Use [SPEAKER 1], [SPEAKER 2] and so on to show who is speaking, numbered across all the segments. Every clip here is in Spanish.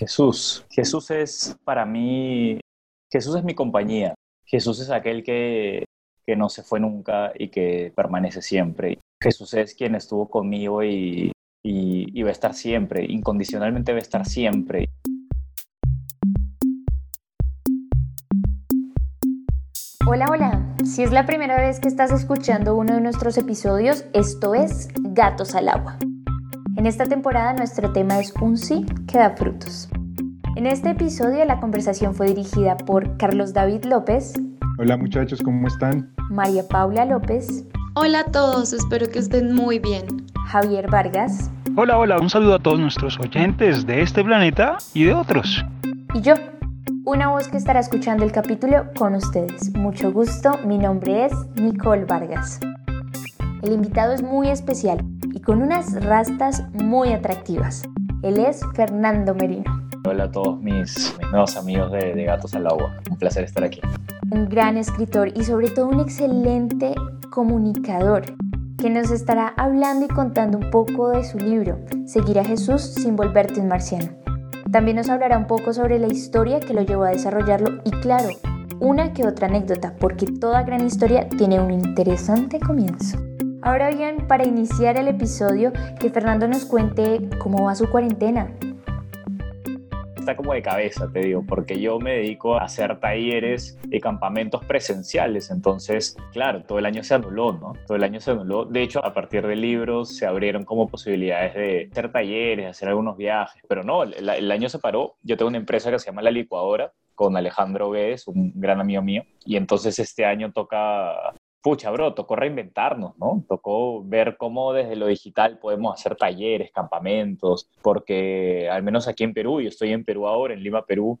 [SPEAKER 1] Jesús. Jesús es para mí, Jesús es mi compañía. Jesús es aquel que, que no se fue nunca y que permanece siempre. Jesús es quien estuvo conmigo y, y, y va a estar siempre, incondicionalmente va a estar siempre.
[SPEAKER 2] Hola, hola. Si es la primera vez que estás escuchando uno de nuestros episodios, esto es Gatos al Agua. En esta temporada nuestro tema es un sí que da frutos. En este episodio la conversación fue dirigida por Carlos David López.
[SPEAKER 3] Hola muchachos, ¿cómo están?
[SPEAKER 2] María Paula López.
[SPEAKER 4] Hola a todos, espero que estén muy bien.
[SPEAKER 2] Javier Vargas.
[SPEAKER 5] Hola, hola, un saludo a todos nuestros oyentes de este planeta y de otros.
[SPEAKER 2] Y yo, una voz que estará escuchando el capítulo con ustedes. Mucho gusto, mi nombre es Nicole Vargas. El invitado es muy especial y con unas rastas muy atractivas. Él es Fernando Merino.
[SPEAKER 1] Hola a todos mis, mis nuevos amigos de, de Gatos al Agua. Un placer estar aquí.
[SPEAKER 2] Un gran escritor y sobre todo un excelente comunicador que nos estará hablando y contando un poco de su libro, Seguir a Jesús sin volverte un marciano. También nos hablará un poco sobre la historia que lo llevó a desarrollarlo y claro, una que otra anécdota, porque toda gran historia tiene un interesante comienzo. Ahora bien, para iniciar el episodio, que Fernando nos cuente cómo va su cuarentena.
[SPEAKER 1] Está como de cabeza, te digo, porque yo me dedico a hacer talleres y campamentos presenciales, entonces, claro, todo el año se anuló, ¿no? Todo el año se anuló. De hecho, a partir de libros se abrieron como posibilidades de hacer talleres, hacer algunos viajes, pero no, el, el año se paró. Yo tengo una empresa que se llama La Licuadora, con Alejandro Vélez, un gran amigo mío, y entonces este año toca pucha, bro, tocó reinventarnos, ¿no? Tocó ver cómo desde lo digital podemos hacer talleres, campamentos, porque al menos aquí en Perú, yo estoy en Perú ahora, en Lima, Perú,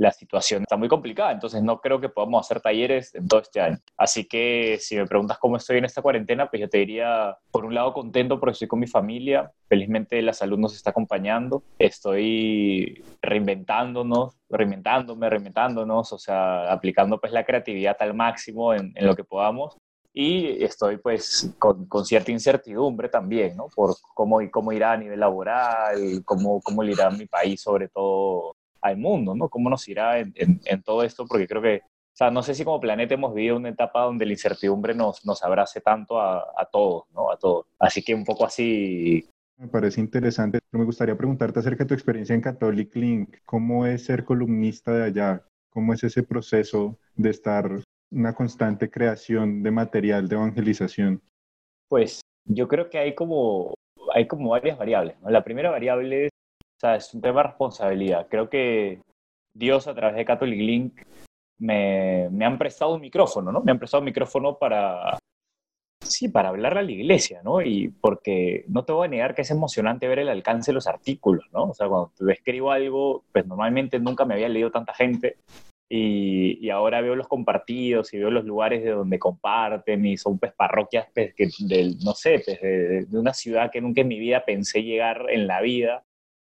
[SPEAKER 1] la situación está muy complicada, entonces no creo que podamos hacer talleres en todo este año. Así que si me preguntas cómo estoy en esta cuarentena, pues yo te diría, por un lado contento porque estoy con mi familia, felizmente la salud nos está acompañando, estoy reinventándonos, reinventándome, reinventándonos, o sea, aplicando pues la creatividad al máximo en, lo que podamos y estoy pues con, con, cierta incertidumbre también, ¿no? Por cómo, cómo irá a nivel laboral, cómo, cómo irá mi país sobre todo al mundo, ¿no? Cómo nos irá en, en, en, todo esto, porque creo que, o sea, no sé si como planeta hemos vivido una etapa donde la incertidumbre nos, nos abrace tanto a, a todos, ¿no? A todos. Así que un poco así
[SPEAKER 3] me parece interesante. Me gustaría preguntarte acerca de tu experiencia en Catholic Link. ¿Cómo es ser columnista de allá? ¿Cómo es ese proceso de estar una constante creación de material de evangelización?
[SPEAKER 1] Pues yo creo que hay como, hay como varias variables. ¿no? La primera variable es, o sea, es un tema de responsabilidad. Creo que Dios a través de Catholic Link me, me han prestado un micrófono, ¿no? Me han prestado un micrófono para, Sí, para hablarle a la iglesia, ¿no? Y porque no te voy a negar que es emocionante ver el alcance de los artículos, ¿no? O sea, cuando te escribo algo, pues normalmente nunca me había leído tanta gente y, y, ahora veo los compartidos y veo los lugares de donde comparten y son pues parroquias pues, que del, no sé, pues, de, de una ciudad que nunca en mi vida pensé llegar en la vida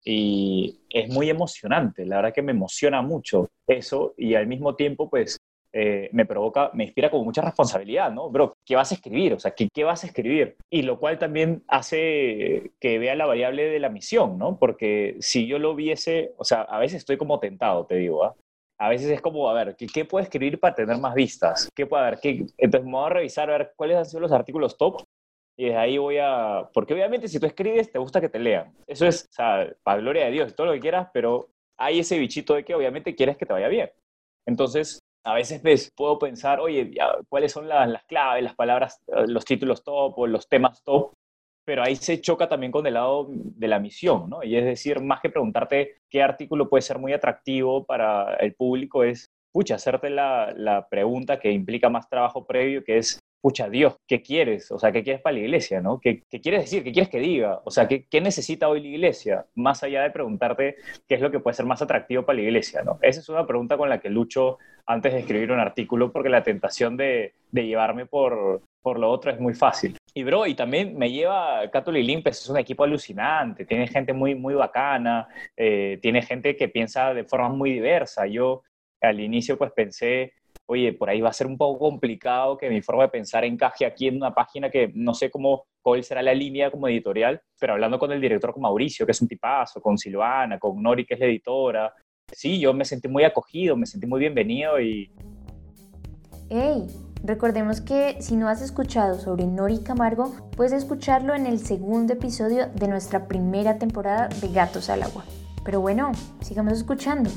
[SPEAKER 1] y es muy emocionante, la verdad que me emociona mucho eso y al mismo tiempo pues eh, me provoca, me inspira como mucha responsabilidad, ¿no? Bro, ¿qué vas a escribir? O sea, ¿qué, ¿qué, vas a escribir? Y lo cual también hace que vea la variable de la misión, ¿no? Porque si yo lo viese, o sea, a veces estoy como tentado, te digo, ¿ah? A veces es como, a ver, ¿qué, ¿qué, puedo escribir para tener más vistas? ¿Qué puedo, ver, qué? Entonces me voy a revisar a ver cuáles han sido los artículos top y desde ahí voy a... Porque obviamente si tú escribes, te gusta que te lean. Eso es, o sea, para gloria de Dios, todo lo que quieras, pero hay ese bichito de que obviamente quieres que te vaya bien. Entonces, a veces ves, puedo pensar, oye, ¿cuáles son las, las, claves, las palabras, los títulos top o los temas top? Pero ahí se choca también con el lado de la misión, ¿no? Y es decir, más que preguntarte qué artículo puede ser muy atractivo para el público, es, pucha, hacerte la, la pregunta que implica más trabajo previo, que es, pucha, Dios, ¿qué quieres? O sea, ¿qué quieres para la iglesia, no? ¿Qué, quieres decir? ¿Qué quieres que diga? O sea, ¿qué, ¿qué, necesita hoy la iglesia? Más allá de preguntarte qué es lo que puede ser más atractivo para la iglesia, ¿no? Esa es una pregunta con la que lucho antes de escribir un artículo porque la tentación de, llevarme por, por lo otro es muy fácil. Y bro, y también me lleva Catholic Limpes, es un equipo alucinante, tiene gente muy, bacana, eh, tiene gente que piensa de forma muy diversa. Yo al inicio pues pensé, oye, por ahí va a ser un poco complicado que mi forma de pensar encaje aquí en una página que no sé cómo, cuál será la línea como editorial, pero hablando con el director, con Mauricio, que es un tipazo, con Silvana, con Nori, que es la editora, sí, yo me sentí muy acogido, me sentí muy bienvenido y...
[SPEAKER 2] ¡Hey! Recordemos que si no has escuchado sobre Nori Camargo, puedes escucharlo en el segundo episodio de nuestra primera temporada de Gatos al Agua. Pero bueno, sigamos escuchando.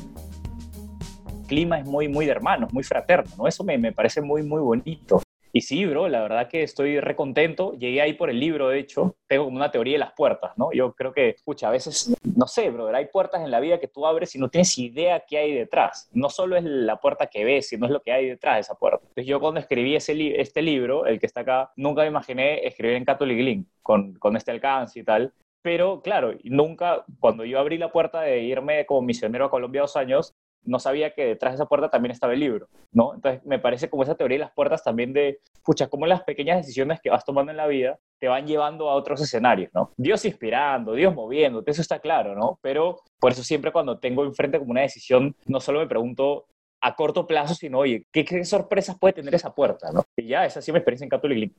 [SPEAKER 1] Clima es muy, muy de hermanos, muy fraterno, ¿no? Eso me, me parece muy, muy bonito. Y sí, bro, la verdad que estoy recontento. Llegué ahí por el libro, de hecho. Tengo como una teoría de las puertas, ¿no? Yo creo que, escucha, a veces, no sé, bro, hay puertas en la vida que tú abres y no tienes idea qué hay detrás. No solo es la puerta que ves, sino es lo que hay detrás de esa puerta. Entonces yo cuando escribí ese este libro, el que está acá, nunca me imaginé escribir en Catholic Link, con, con este alcance y tal. Pero claro, nunca, cuando yo abrí la puerta de irme como misionero a Colombia dos años, no sabía que detrás de esa puerta también estaba el libro, ¿no? Entonces me parece como esa teoría de las puertas también de, pucha, como las pequeñas decisiones que vas tomando en la vida te van llevando a otros escenarios, ¿no? Dios inspirando, Dios moviéndote, eso está claro, ¿no? Pero por eso siempre cuando tengo enfrente como una decisión, no solo me pregunto a corto plazo, sino, oye, ¿qué, qué sorpresas puede tener esa puerta, ¿no? Y ya, esa sí me experiencia en Catholic Link.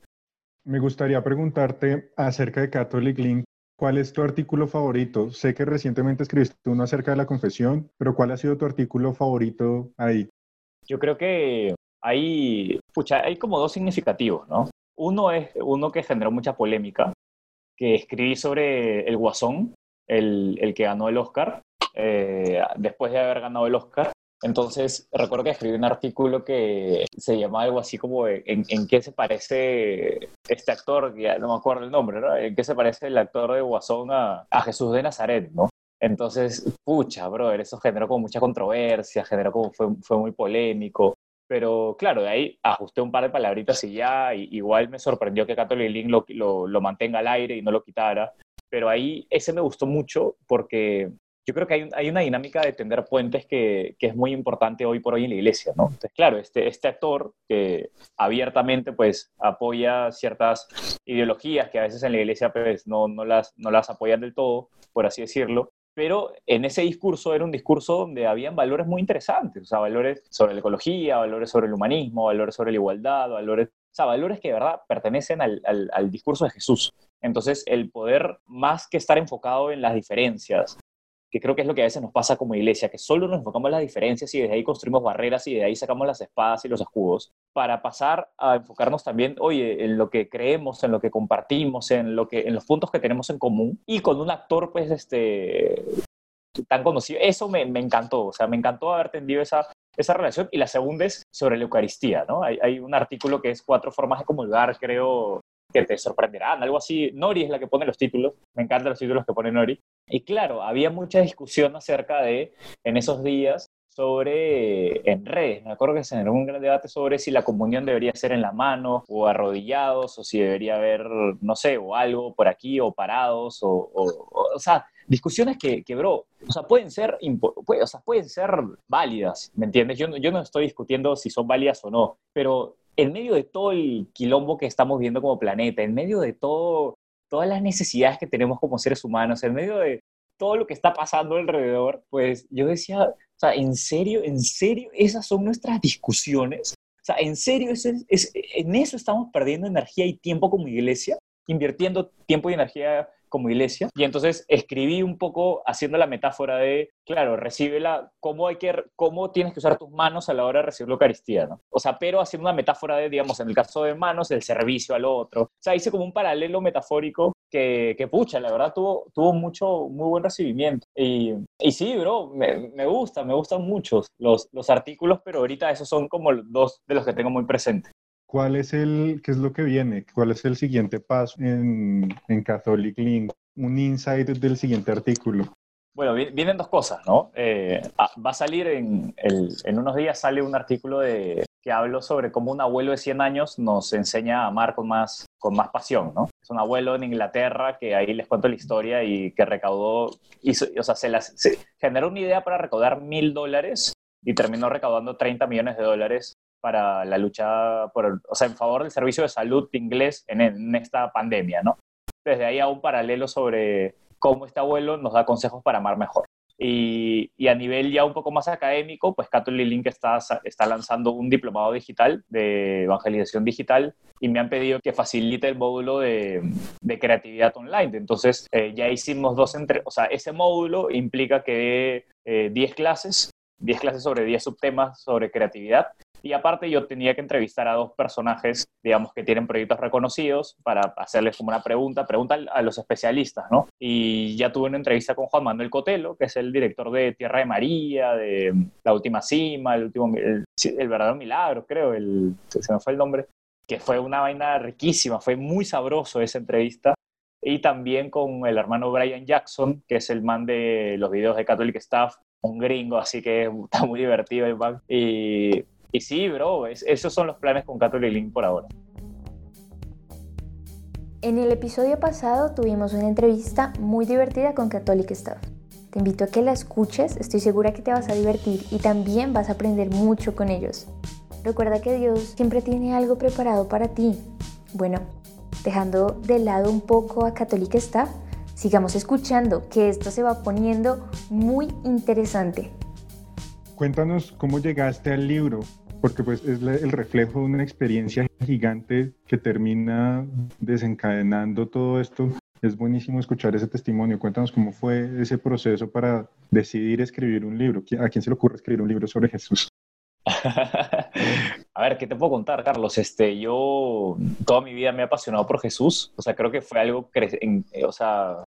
[SPEAKER 3] Me gustaría preguntarte acerca de Catholic Link ¿Cuál es tu artículo favorito? Sé que recientemente escribiste uno acerca de la confesión, pero ¿cuál ha sido tu artículo favorito ahí?
[SPEAKER 1] Yo creo que hay, pucha, hay como dos significativos, ¿no? Uno es uno que generó mucha polémica, que escribí sobre el Guasón, el, el que ganó el Oscar, eh, después de haber ganado el Oscar, entonces, recuerdo que escribí un artículo que se llamaba algo así como en, qué se parece este actor, ya no me acuerdo el nombre, ¿no? En qué se parece el actor de Guasón a, Jesús de Nazaret, ¿no? Entonces, pucha, brother, eso generó como mucha controversia, generó como fue, fue muy polémico. Pero claro, de ahí ajusté un par de palabritas y ya, igual me sorprendió que Catholic Link lo, lo, lo mantenga al aire y no lo quitara. Pero ahí ese me gustó mucho porque yo creo que hay, hay, una dinámica de tender puentes que, que, es muy importante hoy por hoy en la iglesia, ¿no? Entonces, claro, este, este actor que abiertamente pues apoya ciertas ideologías que a veces en la iglesia pues no, no, las, no las apoyan del todo, por así decirlo, pero en ese discurso era un discurso donde habían valores muy interesantes, o sea, valores sobre la ecología, valores sobre el humanismo, valores sobre la igualdad, valores, o sea, valores que de verdad pertenecen al, al, al discurso de Jesús. Entonces, el poder, más que estar enfocado en las diferencias, que creo que es lo que a veces nos pasa como iglesia, que solo nos enfocamos en las diferencias y desde ahí construimos barreras y de ahí sacamos las espadas y los escudos, para pasar a enfocarnos también, oye, en lo que creemos, en lo que compartimos, en, lo que, en los puntos que tenemos en común y con un actor, pues, este, tan conocido. Eso me, me encantó, o sea, me encantó haber tendido esa, esa relación. Y la segunda es sobre la Eucaristía, ¿no? Hay, hay un artículo que es cuatro formas de comulgar, creo, que te sorprenderán, algo así. Nori es la que pone los títulos, me encantan los títulos que pone Nori. Y claro, había mucha discusión acerca de, en esos días, sobre en redes. Me acuerdo que se generó un gran debate sobre si la comunión debería ser en la mano o arrodillados o si debería haber, no sé, o algo por aquí o parados o, o, o, sea, discusiones que, que, bro, o sea, pueden ser, o sea, pueden ser válidas, ¿me entiendes? Yo, yo no estoy discutiendo si son válidas o no, pero en medio de todo el quilombo que estamos viendo como planeta, en medio de todo, todas las necesidades que tenemos como seres humanos, en medio de todo lo que está pasando alrededor, pues yo decía, o sea, ¿en serio? ¿En serio? ¿Esas son nuestras discusiones? O sea, ¿en serio es, es, en eso estamos perdiendo energía y tiempo como iglesia? Invirtiendo tiempo y energía como iglesia. Y entonces escribí un poco haciendo la metáfora de, claro, recíbela, cómo, hay que, cómo tienes que usar tus manos a la hora de recibir la Eucaristía, ¿no? O sea, pero haciendo una metáfora de, digamos, en el caso de manos, el servicio al otro. O sea, hice como un paralelo metafórico que, que pucha, la verdad tuvo, tuvo mucho, muy buen recibimiento. Y, y sí, bro, me, me gusta, me gustan muchos los, los artículos, pero ahorita esos son como dos de los que tengo muy presentes.
[SPEAKER 3] ¿Cuál es el, qué es lo que viene? ¿Cuál es el siguiente paso en, en Catholic Link? Un insight del siguiente artículo.
[SPEAKER 1] Bueno, vienen dos cosas, ¿no? Eh, va a salir en, el, en, unos días, sale un artículo de, que hablo sobre cómo un abuelo de 100 años nos enseña a amar con más, con más pasión, ¿no? Es un abuelo en Inglaterra que ahí les cuento la historia y que recaudó, hizo, o sea, se, las, se generó una idea para recaudar mil dólares y terminó recaudando 30 millones de dólares para la lucha por, o sea, en favor del servicio de salud inglés en, en esta pandemia, ¿no? Desde ahí a un paralelo sobre cómo este abuelo nos da consejos para amar mejor. Y, y, a nivel ya un poco más académico, pues Catholic Link está, está lanzando un diplomado digital de evangelización digital y me han pedido que facilite el módulo de, de creatividad online. Entonces eh, ya hicimos dos, entre, o sea, ese módulo implica que eh, 10 clases, 10 clases sobre 10 subtemas sobre creatividad y aparte yo tenía que entrevistar a dos personajes, digamos, que tienen proyectos reconocidos para hacerles como una pregunta, pregunta a los especialistas, ¿no? Y ya tuve una entrevista con Juan Manuel Cotelo, que es el director de Tierra de María, de La Última Cima, El, último, el, Verdadero Milagro, creo, el, se me fue el nombre, que fue una vaina riquísima, fue muy sabroso esa entrevista. Y también con el hermano Brian Jackson, que es el man de los videos de Catholic Staff, un gringo, así que está muy divertido el man. Y y sí, bro, esos son los planes con Catholic Link por ahora.
[SPEAKER 2] En el episodio pasado tuvimos una entrevista muy divertida con Catholic Staff. Te invito a que la escuches, estoy segura que te vas a divertir y también vas a aprender mucho con ellos. Recuerda que Dios siempre tiene algo preparado para ti. Bueno, dejando de lado un poco a Catholic Staff, sigamos escuchando que esto se va poniendo muy interesante.
[SPEAKER 3] Cuéntanos cómo llegaste al libro, porque pues es el reflejo de una experiencia gigante que termina desencadenando todo esto. Es buenísimo escuchar ese testimonio. Cuéntanos cómo fue ese proceso para decidir escribir un libro. ¿A quién se le ocurre escribir un libro sobre Jesús?
[SPEAKER 1] A ver, ¿qué te puedo contar, Carlos? Este, yo toda mi vida me he apasionado por Jesús. O sea, creo que fue algo, o sea,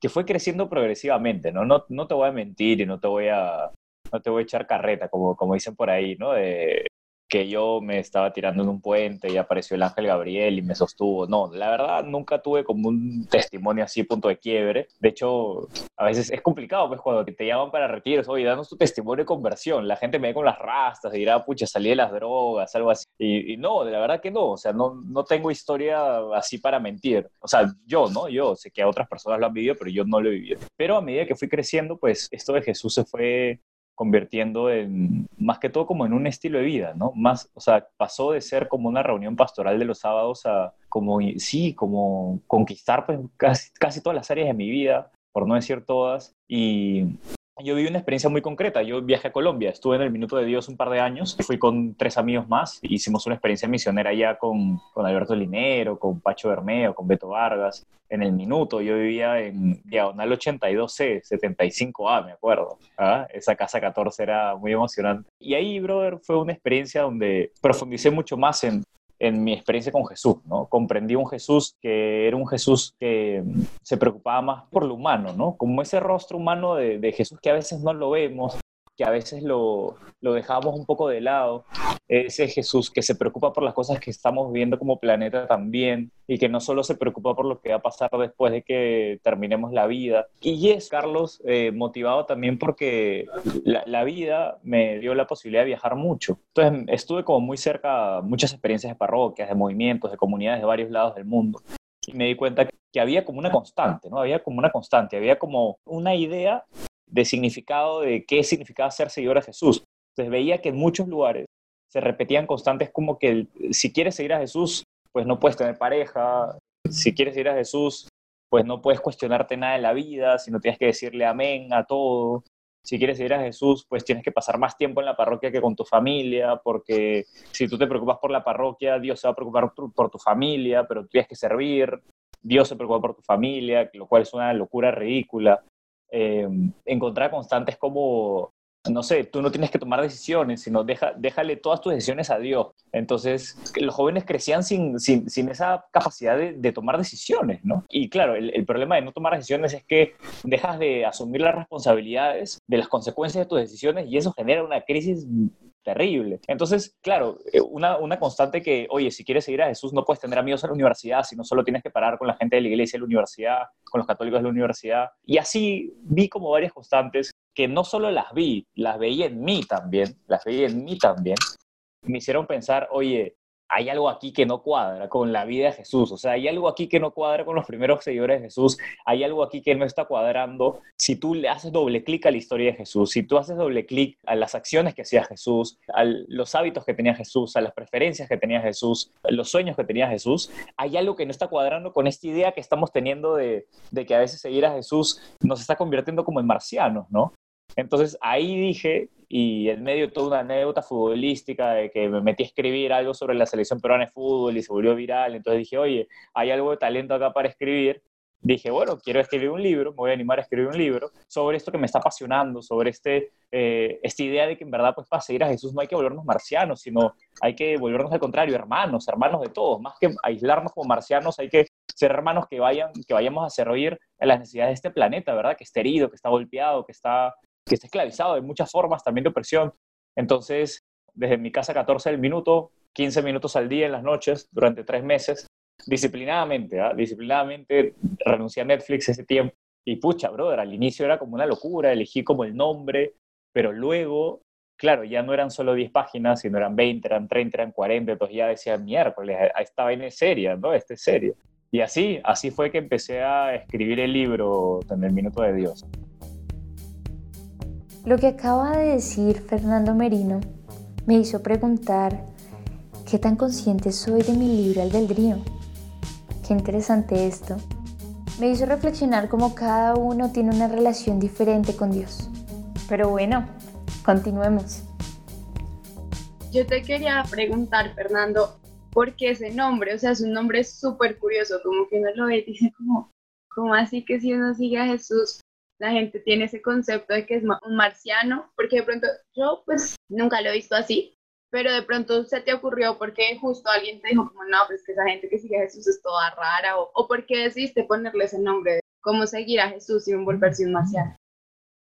[SPEAKER 1] que fue creciendo progresivamente, ¿no? ¿no? No te voy a mentir y no te voy a, no te voy a echar carreta, como, como dicen por ahí, ¿no? De que yo me estaba tirando en un puente y apareció el ángel Gabriel y me sostuvo. No, la verdad nunca tuve como un testimonio así, punto de quiebre. De hecho, a veces es complicado, pues cuando te llaman para retiros, oye, danos tu testimonio de conversión. La gente me ve con las rastas y dirá, pucha, salí de las drogas, algo así. Y, y no, la verdad que no, o sea, no, no tengo historia así para mentir. O sea, yo, ¿no? Yo sé que otras personas lo han vivido, pero yo no lo he vivido. Pero a medida que fui creciendo, pues esto de Jesús se fue convirtiendo en, más que todo como en un estilo de vida, ¿no? Más, o sea, pasó de ser como una reunión pastoral de los sábados a como, sí, como conquistar pues casi, casi todas las áreas de mi vida, por no decir todas, y yo viví una experiencia muy concreta. Yo viajé a Colombia, estuve en el Minuto de Dios un par de años, fui con tres amigos más, hicimos una experiencia misionera allá con, con Alberto Linero, con Pacho Bermeo, con Beto Vargas. En el Minuto yo vivía en Diagonal 82C, 75A, me acuerdo. ¿ah? Esa casa 14 era muy emocionante. Y ahí, brother, fue una experiencia donde profundicé mucho más en, en mi experiencia con Jesús, ¿no? Comprendí un Jesús que era un Jesús que se preocupaba más por lo humano, ¿no? Como ese rostro humano de, Jesús que a veces no lo vemos, que a veces lo, lo dejamos un poco de lado, ese Jesús que se preocupa por las cosas que estamos viviendo como planeta también y que no solo se preocupa por lo que va a pasar después de que terminemos la vida. Y es, Carlos, eh, motivado también porque la, la, vida me dio la posibilidad de viajar mucho. Entonces estuve como muy cerca, muchas experiencias de parroquias, de movimientos, de comunidades de varios lados del mundo. Y me di cuenta que había como una constante, ¿no? Había como una constante, había como una idea de significado de qué significaba ser seguidor a Jesús. Entonces veía que en muchos lugares se repetían constantes como que si quieres seguir a Jesús, pues no puedes tener pareja, si quieres seguir a Jesús, pues no puedes cuestionarte nada de la vida, sino tienes que decirle amén a todo. Si quieres seguir a Jesús, pues tienes que pasar más tiempo en la parroquia que con tu familia, porque si tú te preocupas por la parroquia, Dios se va a preocupar por tu familia, pero tienes que servir, Dios se preocupa por tu familia, lo cual es una locura ridícula eh, encontrar constantes como, no sé, tú no tienes que tomar decisiones, sino deja, déjale todas tus decisiones a Dios. Entonces, los jóvenes crecían sin, sin, sin esa capacidad de, de, tomar decisiones, ¿no? Y claro, el, el, problema de no tomar decisiones es que dejas de asumir las responsabilidades de las consecuencias de tus decisiones y eso genera una crisis terrible. Entonces, claro, eh, una, una, constante que, oye, si quieres seguir a Jesús no puedes tener amigos en la universidad, sino solo tienes que parar con la gente de la iglesia de la universidad, con los católicos de la universidad. Y así vi como varias constantes que no solo las vi, las veía en mí también, las veía en mí también. Me hicieron pensar, oye, hay algo aquí que no cuadra con la vida de Jesús, o sea, hay algo aquí que no cuadra con los primeros seguidores de Jesús, hay algo aquí que no está cuadrando. Si tú le haces doble clic a la historia de Jesús, si tú haces doble clic a las acciones que hacía Jesús, a los hábitos que tenía Jesús, a las preferencias que tenía Jesús, a los sueños que tenía Jesús, hay algo que no está cuadrando con esta idea que estamos teniendo de, que a veces seguir a Jesús nos está convirtiendo como en marcianos, ¿no? Entonces ahí dije, y en medio toda una anécdota futbolística de que me metí a escribir algo sobre la selección peruana de fútbol y se volvió viral, entonces dije, oye, hay algo de talento acá para escribir. Dije, bueno, quiero escribir un libro, me voy a animar a escribir un libro sobre esto que me está apasionando, sobre este, eh, esta idea de que en verdad, pues para seguir a Jesús no hay que volvernos marcianos, sino hay que volvernos al contrario, hermanos, hermanos de todos. Más que aislarnos como marcianos, hay que ser hermanos que, vayan, que vayamos a servir a las necesidades de este planeta, ¿verdad? Que está herido, que está golpeado, que está que está esclavizado de muchas formas, también de opresión. Entonces, desde mi casa 14 del minuto, 15 minutos al día en las noches, durante tres meses, disciplinadamente, ¿ah? disciplinadamente renuncié a Netflix ese tiempo. Y pucha, brother, al inicio era como una locura, elegí como el nombre, pero luego, claro, ya no eran solo 10 páginas, sino eran 20, eran 30, eran 40, entonces ya decía, miércoles, esta vaina es ¿no? Este es serio. Y así, así fue que empecé a escribir el libro en el Minuto de Dios.
[SPEAKER 2] Lo que acaba de decir Fernando Merino me hizo preguntar qué tan consciente soy de mi libre albedrío. Qué interesante esto. Me hizo reflexionar cómo cada uno tiene una relación diferente con Dios. Pero bueno, continuemos.
[SPEAKER 4] Yo te quería preguntar, Fernando, ¿por qué ese nombre? O sea, es un nombre súper curioso, como que uno lo ve dice como, ¿cómo así que si uno sigue a Jesús la gente tiene ese concepto de que es un marciano, porque de pronto yo pues nunca lo he visto así, pero de pronto se te ocurrió porque justo alguien te dijo como no, pues que esa gente que sigue a Jesús es toda rara, o, o porque decidiste ponerle ese nombre cómo seguir a Jesús y volverse un marciano.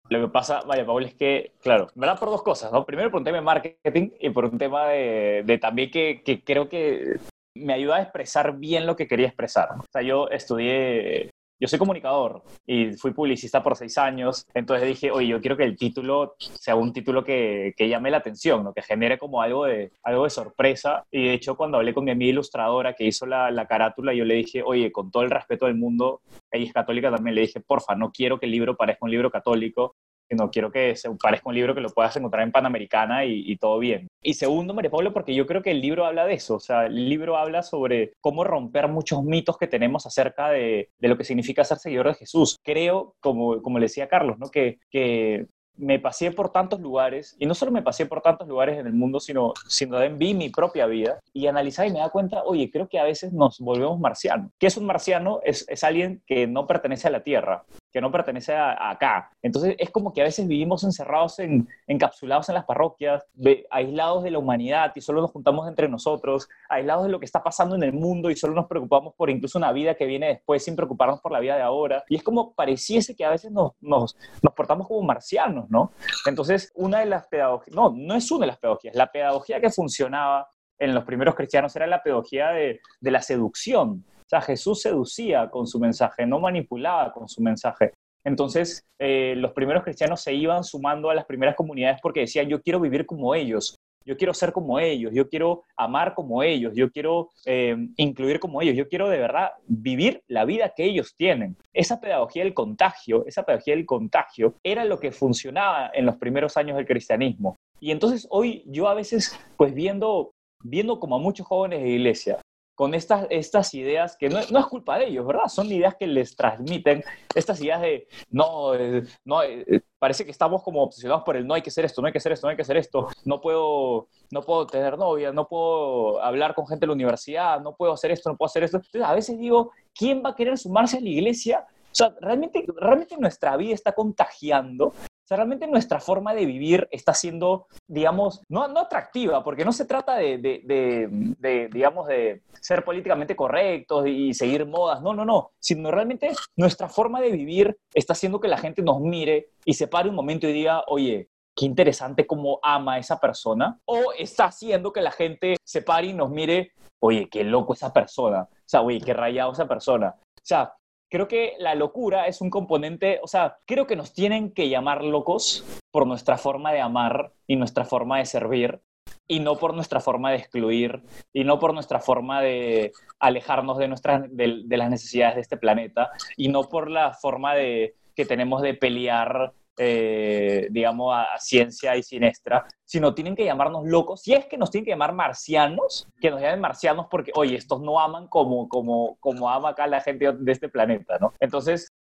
[SPEAKER 1] Lo que pasa, vaya, Paul, es que, claro, me da por dos cosas, ¿no? Primero por un tema de marketing y por un tema de, de también que, que creo que me ayuda a expresar bien lo que quería expresar. O sea, yo estudié yo soy comunicador y fui publicista por seis años, entonces dije, oye, yo quiero que el título sea un título que, que llame la atención, ¿no? que genere como algo de, algo de sorpresa. Y de hecho, cuando hablé con mi amiga ilustradora que hizo la, la carátula, yo le dije, oye, con todo el respeto del mundo, ella es católica también, le dije, porfa, no quiero que el libro parezca un libro católico, no quiero que se parezca un libro que lo puedas encontrar en Panamericana y, todo bien. Y segundo, María Pablo, porque yo creo que el libro habla de eso, o sea, el libro habla sobre cómo romper muchos mitos que tenemos acerca de, lo que significa ser seguidor de Jesús. Creo, como, como le decía Carlos, ¿no? que, que me pasé por tantos lugares, y no solo me pasé por tantos lugares en el mundo, sino, sino también vi mi propia vida y analizaba y me da cuenta, oye, creo que a veces nos volvemos marcianos. ¿Qué es un marciano? Es, es alguien que no pertenece a la Tierra, que no pertenece a, acá. Entonces es como que a veces vivimos encerrados, en, encapsulados en las parroquias, aislados de la humanidad y solo nos juntamos entre nosotros, aislados de lo que está pasando en el mundo y solo nos preocupamos por incluso una vida que viene después sin preocuparnos por la vida de ahora. Y es como pareciese que a veces nos, nos, nos portamos como marcianos, ¿no? Entonces, una de las pedagogías, no, no es una de las pedagogías, la pedagogía que funcionaba en los primeros cristianos era la pedagogía de, de la seducción o sea, Jesús seducía con su mensaje, no manipulaba con su mensaje. Entonces, eh, los primeros cristianos se iban sumando a las primeras comunidades porque decían, yo quiero vivir como ellos, yo quiero ser como ellos, yo quiero amar como ellos, yo quiero eh, incluir como ellos, yo quiero de verdad vivir la vida que ellos tienen. Esa pedagogía del contagio, esa pedagogía del contagio era lo que funcionaba en los primeros años del cristianismo. Y entonces hoy yo a veces, pues viendo, viendo como a muchos jóvenes de iglesia, con estas, estas ideas que no, no, es culpa de ellos, ¿verdad? Son ideas que les transmiten, estas ideas de, no, eh, no, eh, parece que estamos como obsesionados por el no hay que hacer esto, no hay que hacer esto, no hay que hacer esto, no puedo, no puedo tener novia, no puedo hablar con gente en la universidad, no puedo hacer esto, no puedo hacer esto. Entonces, a veces digo, ¿quién va a querer sumarse a la iglesia? O sea, realmente, realmente nuestra vida está contagiando sea, realmente nuestra forma de vivir está siendo, digamos, no, no atractiva, porque no se trata de, de, de, digamos, de ser políticamente correctos y seguir modas, no, no, no, sino realmente nuestra forma de vivir está haciendo que la gente nos mire y se pare un momento y diga, oye, qué interesante cómo ama a esa persona, o está haciendo que la gente se pare y nos mire, oye, qué loco esa persona, o sea, oye, qué rayado esa persona. O sea, creo que la locura es un componente, o sea, creo que nos tienen que llamar locos por nuestra forma de amar y nuestra forma de servir, y no por nuestra forma de excluir y no por nuestra forma de alejarnos de, nuestras, de, las necesidades de este planeta y no por la forma de, que tenemos de pelear eh, digamos, a, ciencia y siniestra, sino tienen que llamarnos locos. Si es que nos tienen que llamar marcianos, que nos llamen marcianos porque, oye, estos no aman como, como, como ama acá la gente de este planeta, ¿no? Entonces,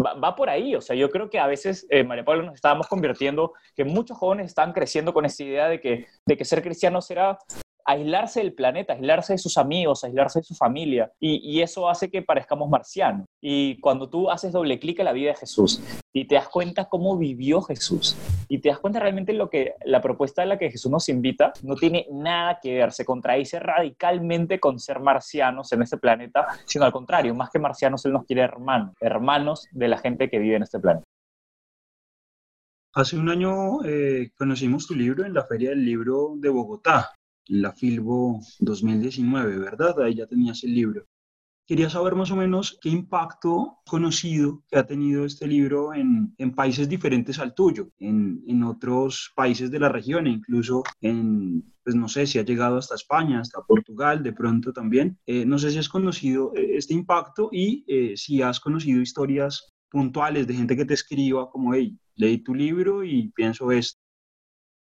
[SPEAKER 1] va, por ahí. O sea, yo creo que a veces, eh, María Paula, nos estábamos convirtiendo, que muchos jóvenes están creciendo con esta idea de que, de que ser cristiano será aislarse del planeta, aislarse de sus amigos, aislarse de su familia. Y, eso hace que parezcamos marcianos. Y cuando tú haces doble clic en la vida de Jesús y te das cuenta cómo vivió Jesús y te das cuenta realmente lo que la propuesta de la que Jesús nos invita no tiene nada que ver, se contradice radicalmente con ser marcianos en este planeta, sino al contrario, más que marcianos, Él nos quiere hermanos, hermanos de la gente que vive en este planeta.
[SPEAKER 6] Hace un año eh, conocimos tu libro en la Feria del Libro de Bogotá la Filbo 2019, ¿verdad? Ahí ya tenías el libro. Quería saber más o menos qué impacto conocido que ha tenido este libro en, en países diferentes al tuyo, en, en, otros países de la región e incluso en, pues no sé si ha llegado hasta España, hasta Portugal, de pronto también. Eh, no sé si has conocido eh, este impacto y eh, si has conocido historias puntuales de gente que te escriba como, hey, leí tu libro y pienso esto.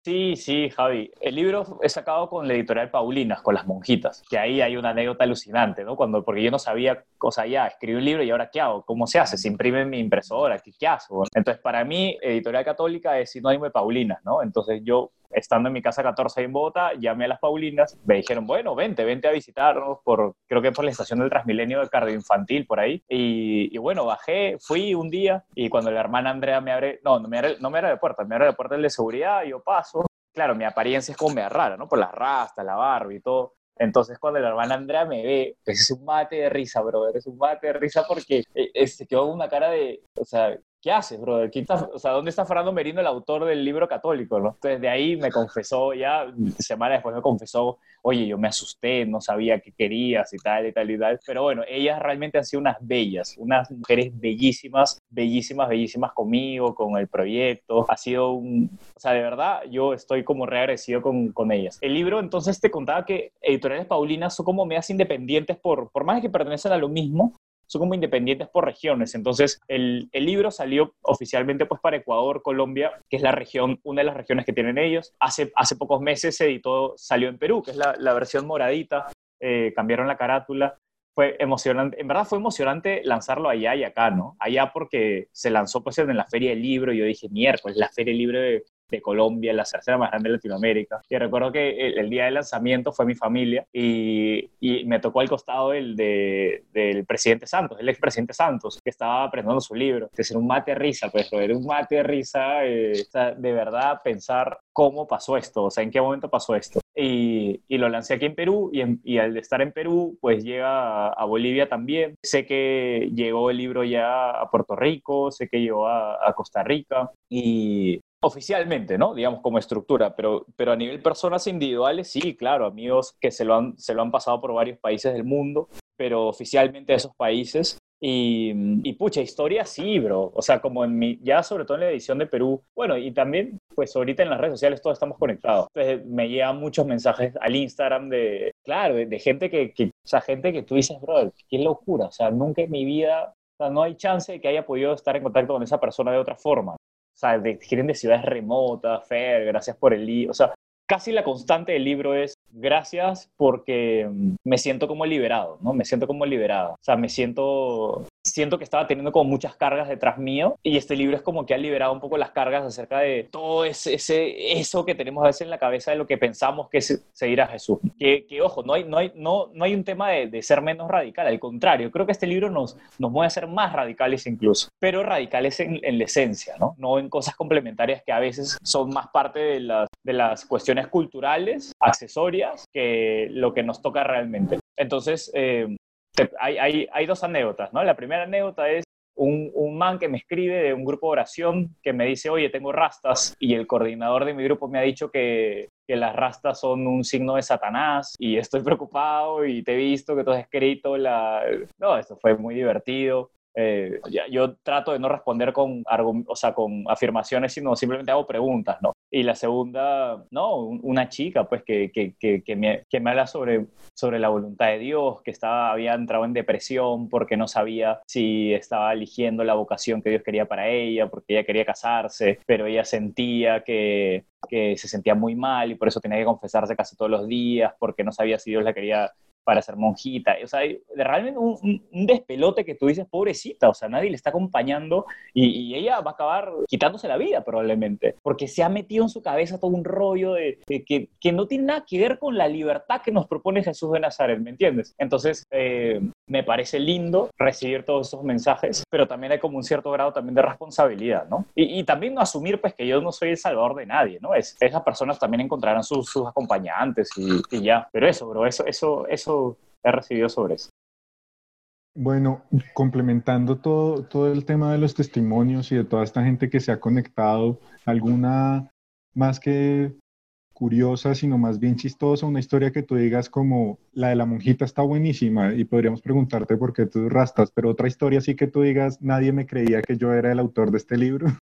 [SPEAKER 1] Sí, sí, Javi. El libro es sacado con la editorial Paulinas, con las monjitas, que ahí hay una anécdota alucinante, ¿no? Cuando, porque yo no sabía, cosa ya, escribí un libro y ahora ¿qué hago? ¿Cómo se hace? ¿Se imprime en mi impresora? ¿Qué, hago? Entonces, para mí, editorial católica es sinónimo de Paulinas, ¿no? Entonces, yo estando en mi casa 14 en Bogotá, llamé a las Paulinas, me dijeron, bueno, vente, vente a visitarnos, por, creo que por la estación del Transmilenio de Cardio Infantil, por ahí. Y, bueno, bajé, fui un día y cuando la hermana Andrea me abre, no, no me abre, no me abre de puerta, me abre de puerta el de seguridad, yo paso. Claro, mi apariencia es como media rara, ¿no? Por las rastas, la barba y todo. Entonces, cuando la hermana Andrea me ve, pues es un mate de risa, bro, es un mate de risa porque eh, se quedó una cara de, o sea, ¿qué haces, brother? o sea, ¿dónde está Fernando Merino, el autor del libro católico, no? Entonces, de ahí me confesó, ya semana después me confesó, oye, yo me asusté, no sabía qué querías y tal y tal y tal. Pero bueno, ellas realmente han sido unas bellas, unas mujeres bellísimas, bellísimas, bellísimas conmigo, con el proyecto. Ha sido un, o sea, de verdad, yo estoy como reagradecido con, con ellas. El libro, entonces, te contaba que Editoriales Paulinas son como medias independientes por, por más que pertenecen a lo mismo, son como independientes por regiones. Entonces, el, el, libro salió oficialmente pues para Ecuador, Colombia, que es la región, una de las regiones que tienen ellos. Hace, hace pocos meses se editó, salió en Perú, que es la, la versión moradita, eh, cambiaron la carátula. Fue emocionante, en verdad fue emocionante lanzarlo allá y acá, ¿no? Allá porque se lanzó pues en la Feria del Libro y yo dije, miércoles, la Feria del Libro de, de Colombia, la tercera más grande de Latinoamérica. Y recuerdo que el, día del lanzamiento fue mi familia y, y me tocó al costado el de, del presidente Santos, el expresidente Santos, que estaba presentando su libro. Que era un mate de risa, pues, era un mate de risa, eh, de verdad pensar cómo pasó esto, o sea, en qué momento pasó esto. Y, y lo lancé aquí en Perú y, y, al estar en Perú, pues llega a, Bolivia también. Sé que llegó el libro ya a Puerto Rico, sé que llegó a, a Costa Rica y, oficialmente, ¿no? Digamos como estructura, pero, pero a nivel personas individuales, sí, claro, amigos que se lo, han, se lo han pasado por varios países del mundo, pero oficialmente esos países. Y, y, pucha, historia sí, bro. O sea, como en mi, ya sobre todo en la edición de Perú, bueno, y también, pues ahorita en las redes sociales todos estamos conectados. Entonces me llegan muchos mensajes al Instagram de, claro, de, gente que, que, o sea, gente que tú dices, bro, qué locura. O sea, nunca en mi vida, o sea, no hay chance de que haya podido estar en contacto con esa persona de otra forma. O sea, de, de ciudades remotas, Fer, gracias por el libro. O sea, casi la constante del libro es gracias porque mm, me siento como liberado, ¿no? Me siento como liberado. O sea, me siento siento que estaba teniendo como muchas cargas detrás mío y este libro es como que ha liberado un poco las cargas acerca de todo ese, eso que tenemos a veces en la cabeza de lo que pensamos que es seguir a Jesús. Que, que ojo, no hay, no, hay, no, no hay un tema de, de, ser menos radical, al contrario, creo que este libro nos, nos mueve a ser más radicales incluso, pero radicales en, en la esencia, ¿no? No en cosas complementarias que a veces son más parte de las, de las cuestiones culturales, accesorias, que lo que nos toca realmente. Entonces, eh, hay, hay, hay, dos anécdotas, ¿no? La primera anécdota es un, un, man que me escribe de un grupo de oración que me dice, oye, tengo rastas, y el coordinador de mi grupo me ha dicho que, que las rastas son un signo de Satanás, y estoy preocupado, y te he visto que tú has escrito la... No, esto fue muy divertido. Eh, yo trato de no responder con, o sea, con afirmaciones, sino simplemente hago preguntas, ¿no? y la segunda, no, una chica, pues, que, que, me, que me habla sobre, sobre la voluntad de Dios, que estaba, había entrado en depresión porque no sabía si estaba eligiendo la vocación que Dios quería para ella, porque ella quería casarse, pero ella sentía que, que se sentía muy mal y por eso tenía que confesarse casi todos los días, porque no sabía si Dios la quería para ser monjita. O sea, realmente un, despelote que tú dices, pobrecita, o sea, nadie le está acompañando y, ella va a acabar quitándose la vida probablemente, porque se ha metido en su cabeza todo un rollo de, que, que, no tiene nada que ver con la libertad que nos propone Jesús de Nazaret, ¿me entiendes? Entonces, eh, me parece lindo recibir todos esos mensajes, pero también hay como un cierto grado también de responsabilidad, ¿no? Y, y también no asumir pues que yo no soy el salvador de nadie, ¿no? Es, esas personas también encontrarán sus, sus acompañantes y, ya, pero eso, bro, eso, eso, eso he recibido sobre eso.
[SPEAKER 3] Bueno, complementando todo, todo el tema de los testimonios y de toda esta gente que se ha conectado, ¿alguna más que curiosa, sino más bien chistosa, una historia que tú digas como la de la monjita está buenísima y podríamos preguntarte por qué tú rastas, pero otra historia sí que tú digas, nadie me creía que yo era el autor de este libro.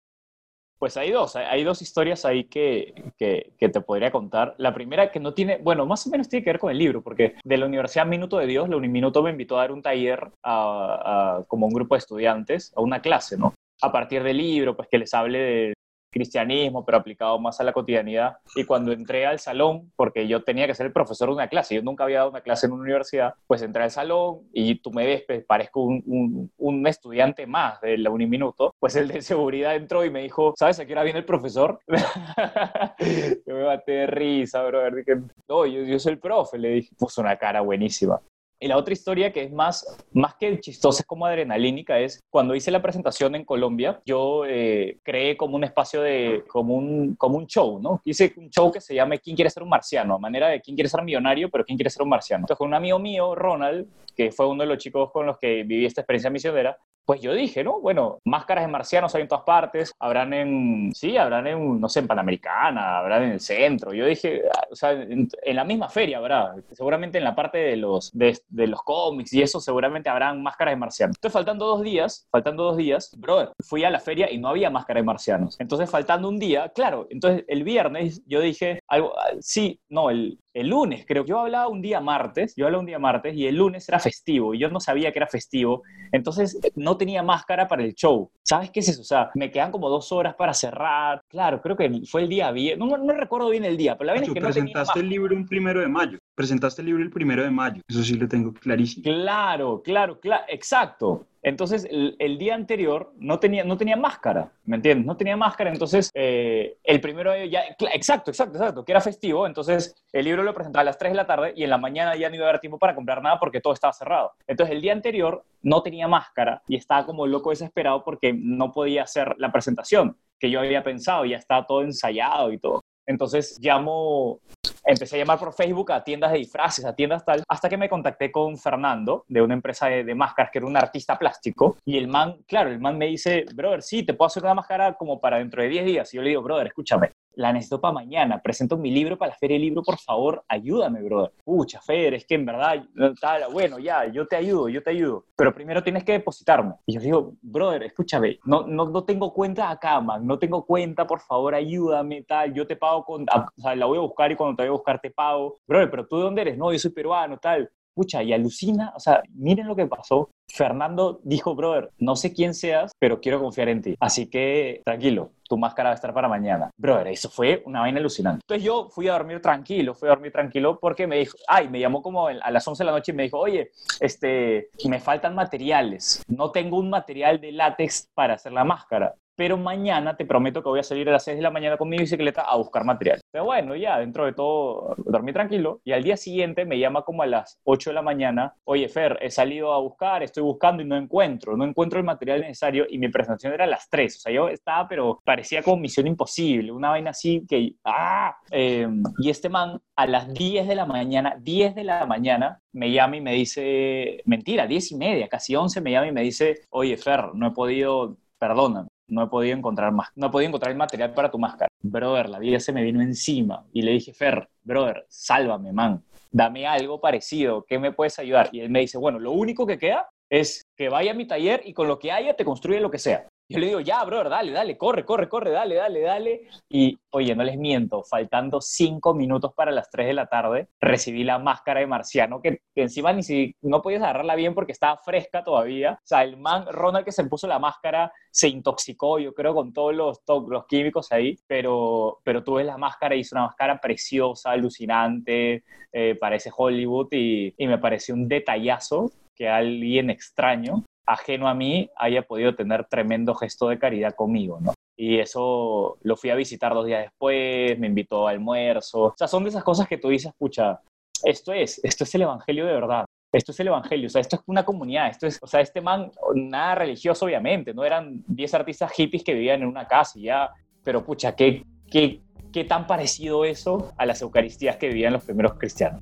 [SPEAKER 1] Pues hay dos, hay dos historias ahí que, que, te podría contar. La primera que no tiene, bueno, más o menos tiene que ver con el libro, porque de la Universidad Minuto de Dios, la Uniminuto me invitó a dar un taller a, como un grupo de estudiantes, a una clase, ¿no? A partir del libro, pues que les hable de, cristianismo, pero aplicado más a la cotidianidad. Y cuando entré al salón, porque yo tenía que ser el profesor de una clase, yo nunca había dado una clase en una universidad, pues entré al salón y tú me ves, pues, parezco un, un, estudiante más de la Uniminuto, pues el de seguridad entró y me dijo, ¿sabes a qué hora viene el profesor? yo me bate de risa, bro. Dije, no, yo, yo soy el profe, le dije, puso una cara buenísima. Y la otra historia que es más, más que chistosa, es como adrenalínica, es cuando hice la presentación en Colombia, yo eh, creé como un espacio de, como un, como un show, ¿no? Hice un show que se llama ¿Quién quiere ser un marciano? A manera de ¿Quién quiere ser millonario? Pero ¿quién quiere ser un marciano? Entonces con un amigo mío, Ronald, que fue uno de los chicos con los que viví esta experiencia misionera, pues yo dije, ¿no? Bueno, máscaras de marcianos hay en todas partes, habrán en, sí, habrán en, no sé, en Panamericana, habrán en el centro. Yo dije, ah, o sea, en, la misma feria habrá, seguramente en la parte de los, de, de, los cómics y eso, seguramente habrán máscaras de marcianos. Entonces, faltando dos días, faltando dos días, brother, fui a la feria y no había máscara de marcianos. Entonces, faltando un día, claro, entonces el viernes yo dije, algo, ah, sí, no, el, el lunes, creo yo hablaba un día martes, yo hablaba un día martes y el lunes era festivo y yo no sabía que era festivo, entonces no tenía máscara para el show. ¿Sabes qué es eso? O sea, me quedan como dos horas para cerrar. Claro, creo que fue el día bien, no, no recuerdo bien el día, pero la verdad es que
[SPEAKER 6] presentaste el libro un primero de mayo, presentaste el libro el primero de mayo, eso sí lo tengo clarísimo.
[SPEAKER 1] Claro, claro, claro, exacto. Entonces, el, día anterior no tenía, no tenía máscara, ¿me entiendes? No tenía máscara, entonces eh, el primero ya, exacto, exacto, exacto, que era festivo, entonces el libro lo presentaba a las 3 de la tarde y en la mañana ya no iba a haber tiempo para comprar nada porque todo estaba cerrado. Entonces, el día anterior no tenía máscara y estaba como loco desesperado porque no podía hacer la presentación que yo había pensado, ya estaba todo ensayado y todo. Entonces llamo, empecé a llamar por Facebook a tiendas de disfraces, a tiendas tal, hasta que me contacté con Fernando de una empresa de, máscaras que era un artista plástico. Y el man, claro, el man me dice, brother, sí, te puedo hacer una máscara como para dentro de 10 días. Y yo le digo, brother, escúchame, la necesito para mañana, presento mi libro para la feria del libro, por favor, ayúdame, brother. Pucha, Fer, es que en verdad, tal, bueno, ya, yo te ayudo, yo te ayudo, pero primero tienes que depositarme. Y yo digo, brother, escúchame, no, no, no tengo cuenta acá, man, no tengo cuenta, por favor, ayúdame, tal, yo te pago con, o sea, la voy a buscar y cuando te voy a buscar te pago. Brother, pero tú de dónde eres? No, yo soy peruano, tal pucha, y alucina, o sea, miren lo que pasó. Fernando dijo, brother, no sé quién seas, pero quiero confiar en ti. Así que tranquilo, tu máscara va a estar para mañana. Brother, eso fue una vaina alucinante. Entonces yo fui a dormir tranquilo, fui a dormir tranquilo porque me dijo, ay, me llamó como a las 11 de la noche y me dijo, oye, este, me faltan materiales. No tengo un material de látex para hacer la máscara pero mañana te prometo que voy a salir a las 6 de la mañana con mi bicicleta a buscar material. Pero bueno, ya dentro de todo dormí tranquilo y al día siguiente me llama como a las 8 de la mañana, oye Fer, he salido a buscar, estoy buscando y no encuentro, no encuentro el material necesario y mi presentación era a las 3, o sea, yo estaba, pero parecía como misión imposible, una vaina así que, ¡ah! Em, y este man a las 10 de la mañana, 10 de la mañana, me llama y me dice, mentira, 10 y media, casi 11, me llama y me dice, oye Fer, no he podido, perdóname no he podido encontrar más, no he podido encontrar el material para tu máscara. Brother, la vida se me vino encima y le dije, Fer, brother, sálvame, man, dame algo parecido, ¿qué me puedes ayudar? Y él me dice, bueno, lo único que queda es que vaya a mi taller y con lo que haya te construye lo que sea. Yo le digo, ya, brother, dale, dale, corre, corre, corre, dale, dale, dale. Y, oye, no les miento, faltando cinco minutos para las 3 de la tarde, recibí la máscara de marciano, que, encima ni si no podías agarrarla bien porque estaba fresca todavía. O sea, el man, Ronald que se puso la máscara, se intoxicó, yo creo, con todos los, los químicos ahí, pero, pero tuve la máscara, hizo una máscara preciosa, alucinante, eh, parece Hollywood y, y me pareció un detallazo que alguien extraño, ajeno a mí, haya podido tener tremendo gesto de caridad conmigo, ¿no? Y eso lo fui a visitar dos días después, me invitó a almuerzo. O sea, son de esas cosas que tú dices, pucha, esto es, esto es el evangelio de verdad. Esto es el evangelio, o sea, esto es una comunidad, esto es, o sea, este man, nada religioso obviamente, no eran 10 artistas hippies que vivían en una casa y ya, pero pucha, ¿qué, qué, qué tan parecido eso a las Eucaristías que vivían los primeros cristianos?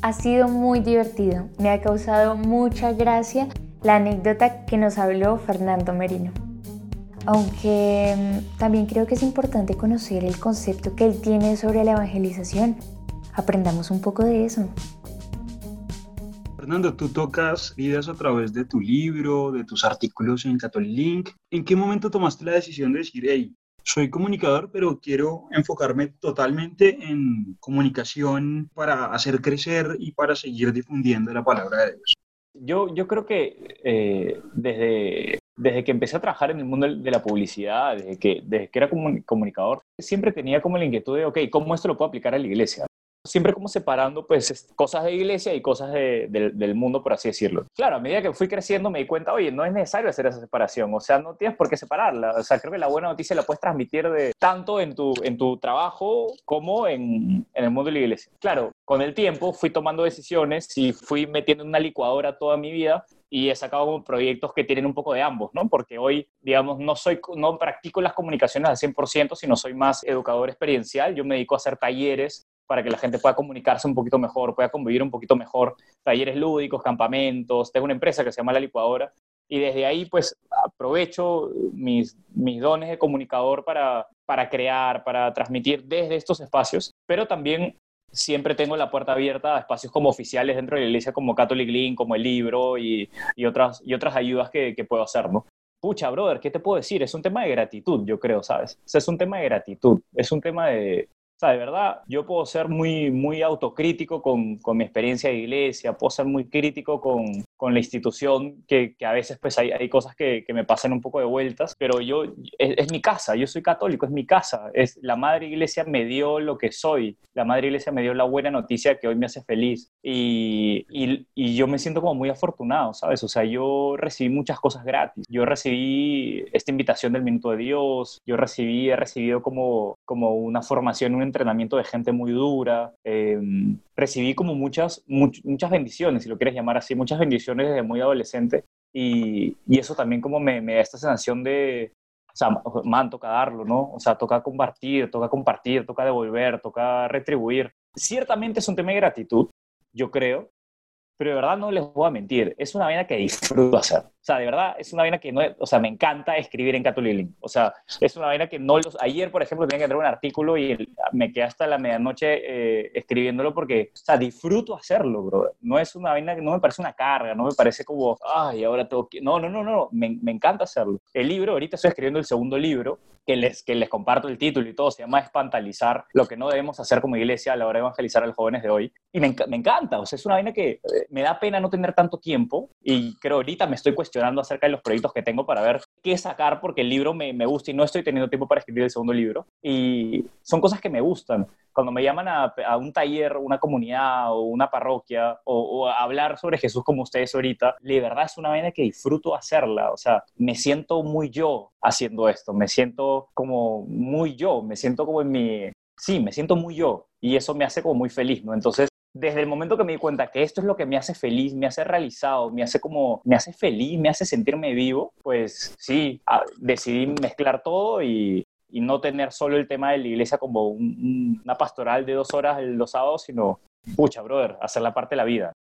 [SPEAKER 2] Ha sido muy divertido, me ha causado mucha gracia la anécdota que nos habló Fernando Merino. Aunque mm, también creo que es importante conocer el concepto que él tiene sobre la evangelización. Aprendamos un poco de eso.
[SPEAKER 6] Fernando, tú tocas vidas a través de tu libro, de tus artículos en Catholic Link. ¿En qué momento tomaste la decisión de decir, hey, soy comunicador, pero quiero enfocarme totalmente en comunicación para hacer crecer y para seguir difundiendo la palabra de Dios.
[SPEAKER 1] Yo, yo creo que eh, desde, desde que empecé a trabajar en el mundo de la publicidad, desde que, desde que era comunicador, siempre tenía como la inquietud de, ok, ¿cómo esto lo puedo aplicar a la iglesia? Siempre como separando pues cosas de iglesia y cosas del mundo, por así decirlo. Claro, a medida que fui creciendo me di cuenta, oye, no es necesario hacer esa separación, o sea, no tienes por qué separarla. O sea, creo que la buena noticia la puedes transmitir de, tanto en tu, en tu trabajo como en, en el mundo de la iglesia. Claro, con el tiempo fui tomando decisiones y fui metiendo en una licuadora toda mi vida y he sacado proyectos que tienen un poco de ambos, ¿no? Porque hoy, digamos, no, soy, no practico las comunicaciones al 100%, sino soy más educador experiencial. Yo me dedico a hacer talleres para que la gente pueda comunicarse un poquito mejor, pueda convivir un poquito mejor, talleres lúdicos, campamentos, tengo una empresa que se llama La Licuadora y desde ahí pues aprovecho mis, mis dones de comunicador para, para crear, para transmitir desde estos espacios, pero también siempre tengo la puerta abierta a espacios como oficiales dentro de la iglesia, como Catholic Link, como el libro y, y otras, y otras ayudas que, que, puedo hacer, ¿no? Pucha, brother, ¿qué te puedo decir? Es un tema de gratitud, yo creo, ¿sabes? Es un tema de gratitud, es un tema de, o sea, de verdad, yo puedo ser muy, muy autocrítico con, con mi experiencia de iglesia, puedo ser muy crítico con, con la institución, que, que, a veces pues hay, hay cosas que, que, me pasan un poco de vueltas, pero yo, es, mi casa, yo soy católico, es mi casa, es, la Madre Iglesia me dio lo que soy, la Madre Iglesia me dio la buena noticia que hoy me hace feliz y, y, yo me siento como muy afortunado, ¿sabes? O sea, yo recibí muchas cosas gratis, yo recibí esta invitación del Minuto de Dios, yo recibí, he recibido como, como una formación, un entrenamiento de gente muy dura. Eh, recibí como muchas, much, muchas bendiciones, si lo quieres llamar así, muchas bendiciones desde muy adolescente. Y, y eso también como me, me, da esta sensación de, o sea, man, toca darlo, ¿no? O sea, toca compartir, toca compartir, toca devolver, toca retribuir. Ciertamente es un tema de gratitud, yo creo, pero de verdad no les voy a mentir, es una vaina que disfruto hacer. Sea, de verdad es una vaina que no, o sea, me encanta escribir en Catholic O sea, es una vaina que no los, ayer por ejemplo tenía que traer un artículo y me quedé hasta la medianoche eh, escribiéndolo porque, o sea, disfruto hacerlo, bro. No es una vaina que no me parece una carga, no me parece como, ay, ahora tengo que, no, no, no, no, me, me encanta hacerlo. El libro, ahorita estoy escribiendo el segundo libro, que les, que les comparto el título y todo, se llama Espantalizar, lo que no debemos hacer como iglesia a la hora de evangelizar a los jóvenes de hoy. Y me, me encanta, o sea, es una vaina que eh, me da pena no tener tanto tiempo y creo ahorita me estoy cuestionando acerca de los proyectos que tengo para ver qué sacar porque el libro me, me gusta y no estoy teniendo tiempo para escribir el segundo libro. Y son cosas que me gustan. Cuando me llaman a, a un taller, una comunidad o una parroquia o, o, a hablar sobre Jesús como ustedes ahorita, de verdad es una vaina que disfruto hacerla. O sea, me siento muy yo haciendo esto, me siento como muy yo, me siento como en mi... Sí, me siento muy yo y eso me hace como muy feliz, ¿no? Entonces, desde el momento que me di cuenta que esto es lo que me hace feliz, me hace realizado, me hace como, me hace feliz, me hace sentirme vivo, pues sí, decidí mezclar todo y, no tener solo el tema de la iglesia como un, una pastoral de dos horas los sábados, sino, pucha, brother, hacer la parte de la vida.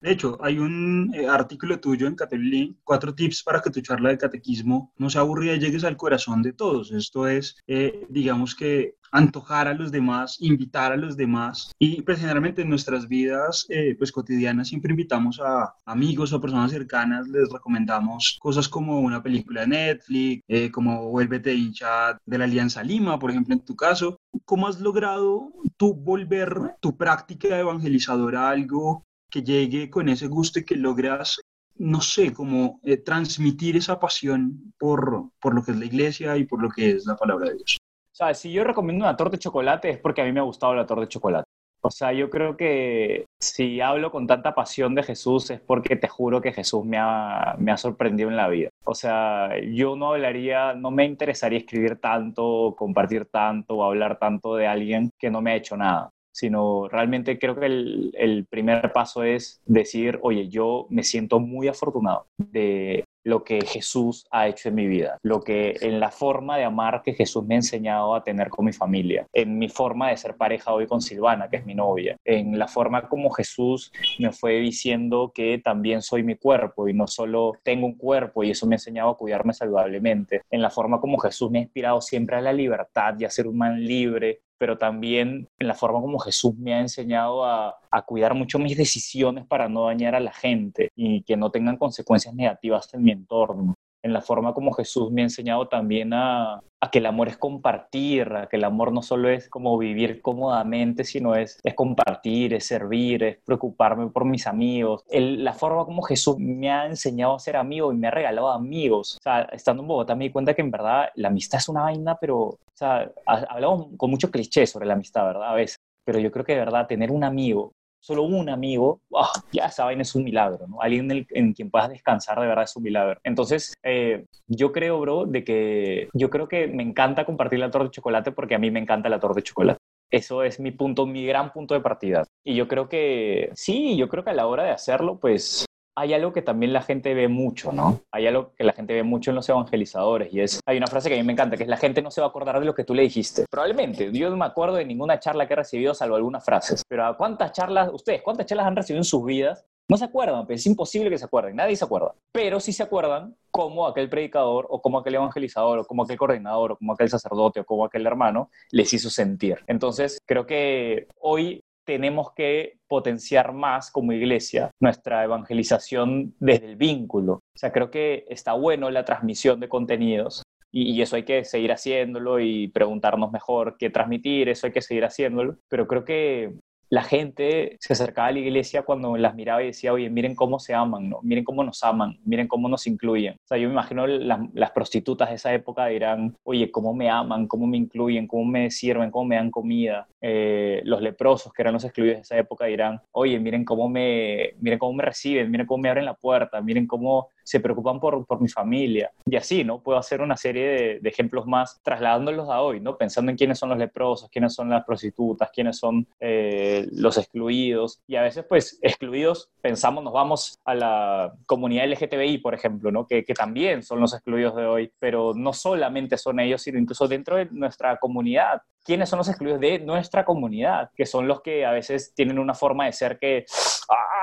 [SPEAKER 6] De hecho, hay un eh, artículo tuyo en Catholic cuatro tips para que tu charla de catequismo no sea aburrida y llegues al corazón de todos. Esto es, eh, digamos que antojar a los demás, invitar a los demás y pues generalmente en nuestras vidas eh, pues cotidianas siempre invitamos a amigos o personas cercanas, les recomendamos cosas como una película de Netflix, eh, como Vuélvete hincha de la Alianza Lima, por ejemplo en tu caso. ¿Cómo has logrado tú volver tu práctica evangelizadora a algo que llegue con ese gusto y que logras no sé, como eh, transmitir esa pasión por, por lo que es la iglesia y por lo que es la palabra de Dios.
[SPEAKER 1] O sea, si yo recomiendo una torta de chocolate es porque a mí me ha gustado la torta de chocolate. O sea, yo creo que si hablo con tanta pasión de Jesús es porque te juro que Jesús me ha, me ha sorprendido en la vida. O sea, yo no hablaría, no me interesaría escribir tanto, compartir tanto o hablar tanto de alguien que no me ha hecho nada sino realmente creo que el, primer paso es decir, oye, yo me siento muy afortunado de lo que Jesús ha hecho en mi vida, lo que en la forma de amar que Jesús me ha enseñado a tener con mi familia, en mi forma de ser pareja hoy con Silvana, que es mi novia, en la forma como Jesús me fue diciendo que también soy mi cuerpo y no solo tengo un cuerpo y eso me ha enseñado a cuidarme saludablemente, en la forma como Jesús me ha inspirado siempre a la libertad y a ser un man libre, pero también en la forma como Jesús me ha enseñado a, cuidar mucho mis decisiones para no dañar a la gente y que no tengan consecuencias negativas en mi entorno en la forma como Jesús me ha enseñado también a, que el amor es compartir, a que el amor no solo es como vivir cómodamente, sino es, es compartir, es servir, es preocuparme por mis amigos. la forma como Jesús me ha enseñado a ser amigo y me ha regalado amigos. O sea, estando en Bogotá me di cuenta que en verdad la amistad es una vaina, pero, o sea, hablamos con mucho cliché sobre la amistad, ¿verdad? A veces. Pero yo creo que de verdad tener un amigo solo un amigo, ah, ya saben, es un milagro, ¿no? Alguien en, quien puedas descansar de verdad es un milagro. Entonces, eh, yo creo, bro, de que yo creo que me encanta compartir la torta de chocolate porque a mí me encanta la torta de chocolate. Eso es mi punto, mi gran punto de partida. Y yo creo que, sí, yo creo que a la hora de hacerlo, pues hay algo que también la gente ve mucho, ¿no? Hay algo que la gente ve mucho en los evangelizadores y es, hay una frase que a mí me encanta, que es la gente no se va a acordar de lo que tú le dijiste. Probablemente, yo no me acuerdo de ninguna charla que he recibido salvo algunas frases, pero ¿a cuántas charlas, ustedes, cuántas charlas han recibido en sus vidas? No se acuerdan, pues es imposible que se acuerden, nadie se acuerda, pero sí se acuerdan cómo aquel predicador o cómo aquel evangelizador o como aquel coordinador o como aquel sacerdote o como aquel hermano les hizo sentir. Entonces, creo que hoy tenemos que potenciar más como iglesia nuestra evangelización desde el vínculo. O sea, creo que está bueno la transmisión de contenidos y, eso hay que seguir haciéndolo y preguntarnos mejor qué transmitir, eso hay que seguir haciéndolo, pero creo que la gente se acercaba a la iglesia cuando las miraba y decía, oye, miren cómo se aman, ¿no? miren cómo nos aman, miren cómo nos incluyen. O sea, yo me imagino las, prostitutas de esa época dirán, oye, cómo me aman, cómo me incluyen, cómo me sirven, cómo me dan comida. Eh, los leprosos, que eran los excluidos de esa época, dirán, oye, miren cómo me, miren cómo me reciben, miren cómo me abren la puerta, miren cómo se preocupan por, por mi familia. Y así, ¿no? Puedo hacer una serie de, de, ejemplos más trasladándolos a hoy, ¿no? Pensando en quiénes son los leprosos, quiénes son las prostitutas, quiénes son eh, los excluidos. Y a veces, pues, excluidos, pensamos, nos vamos a la comunidad LGTBI, por ejemplo, ¿no? Que, que también son los excluidos de hoy, pero no solamente son ellos, sino incluso dentro de nuestra comunidad quiénes son los excluidos de nuestra comunidad, que son los que a veces tienen una forma de ser que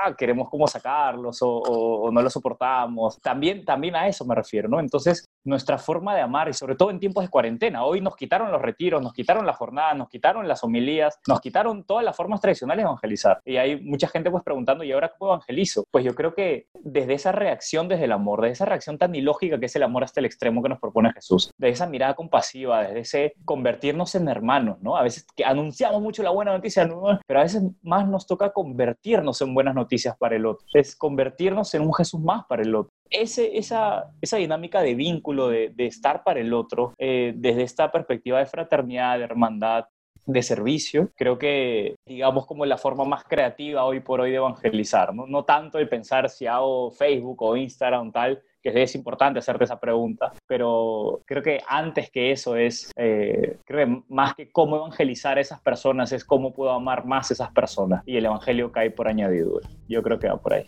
[SPEAKER 1] ah, queremos como sacarlos o, o, no los soportamos. También, también a eso me refiero, ¿no? Entonces, nuestra forma de amar y sobre todo en tiempos de cuarentena. Hoy nos quitaron los retiros, nos quitaron las jornadas, nos quitaron las homilías, nos quitaron todas las formas tradicionales de evangelizar. Y hay mucha gente pues preguntando, ¿y ahora cómo evangelizo? Pues yo creo que desde esa reacción, desde el amor, desde esa reacción tan ilógica que es el amor hasta el extremo que nos propone Jesús, de esa mirada compasiva, desde ese convertirnos en hermanos, ¿no? A veces que anunciamos mucho la buena noticia, pero a veces más nos toca convertirnos en buenas noticias para el otro, es convertirnos en un Jesús más para el otro. Ese, esa, esa dinámica de vínculo, de, estar para el otro, eh, desde esta perspectiva de fraternidad, de hermandad, de servicio, creo que digamos como la forma más creativa hoy por hoy de evangelizar, no, no tanto de pensar si hago Facebook o Instagram tal, que es importante hacerte esa pregunta, pero creo que antes que eso es, eh, creo que más que cómo evangelizar a esas personas es cómo puedo amar más a esas personas y el evangelio cae por añadidura. Yo creo que va por ahí.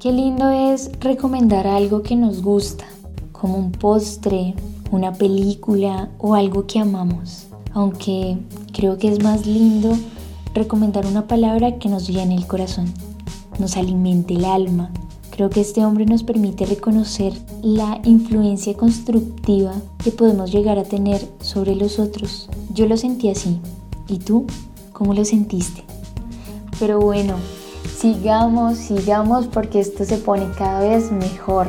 [SPEAKER 2] Qué lindo es recomendar algo que nos gusta, como un postre, una película o algo que amamos. Aunque creo que es más lindo recomendar una palabra que nos llene el corazón, nos alimente el alma. Creo que este hombre nos permite reconocer la influencia constructiva que podemos llegar a tener sobre los otros. Yo lo sentí así. ¿Y tú? ¿Cómo lo sentiste? Pero bueno, sigamos, sigamos porque esto se pone cada vez mejor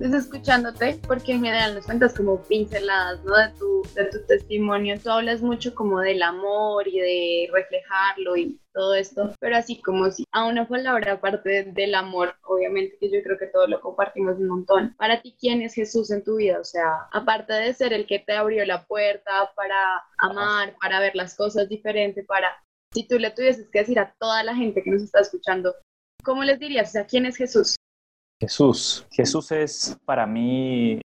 [SPEAKER 4] escuchándote, porque en general nos cuentas como pinceladas, ¿no? De tu, de tu testimonio. Tú hablas mucho como del amor y de reflejarlo y todo esto, pero así como si a una palabra aparte del amor, obviamente que yo creo que todos lo compartimos un montón. Para ti, ¿quién es Jesús en tu vida? O sea, aparte de ser el que te abrió la puerta para amar, para ver las cosas diferentes, para, si tú le tuvieses que decir a toda la gente que nos está escuchando, ¿cómo les dirías? O sea, ¿quién es Jesús?
[SPEAKER 1] Jesús. Jesús es para mí,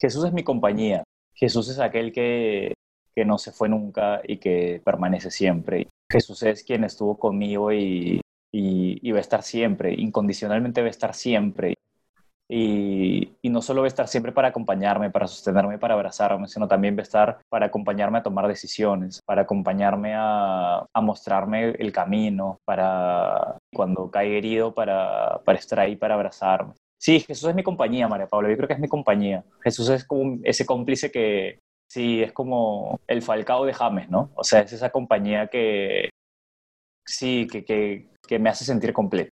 [SPEAKER 1] Jesús es mi compañía. Jesús es aquel que, que no se fue nunca y que permanece siempre. Jesús es quien estuvo conmigo y, y, y va a estar siempre, incondicionalmente va a estar siempre. Y, y, no solo va a estar siempre para acompañarme, para sostenerme, para abrazarme, sino también va a estar para acompañarme a tomar decisiones, para acompañarme a, a mostrarme el camino, para cuando caiga herido, para, para estar ahí, para abrazarme. Sí, Jesús es mi compañía, María Paula, yo creo que es mi compañía. Jesús es como ese cómplice que, sí, es como el falcao de James, ¿no? O sea, es esa compañía que, sí, que, que, que me hace sentir completo.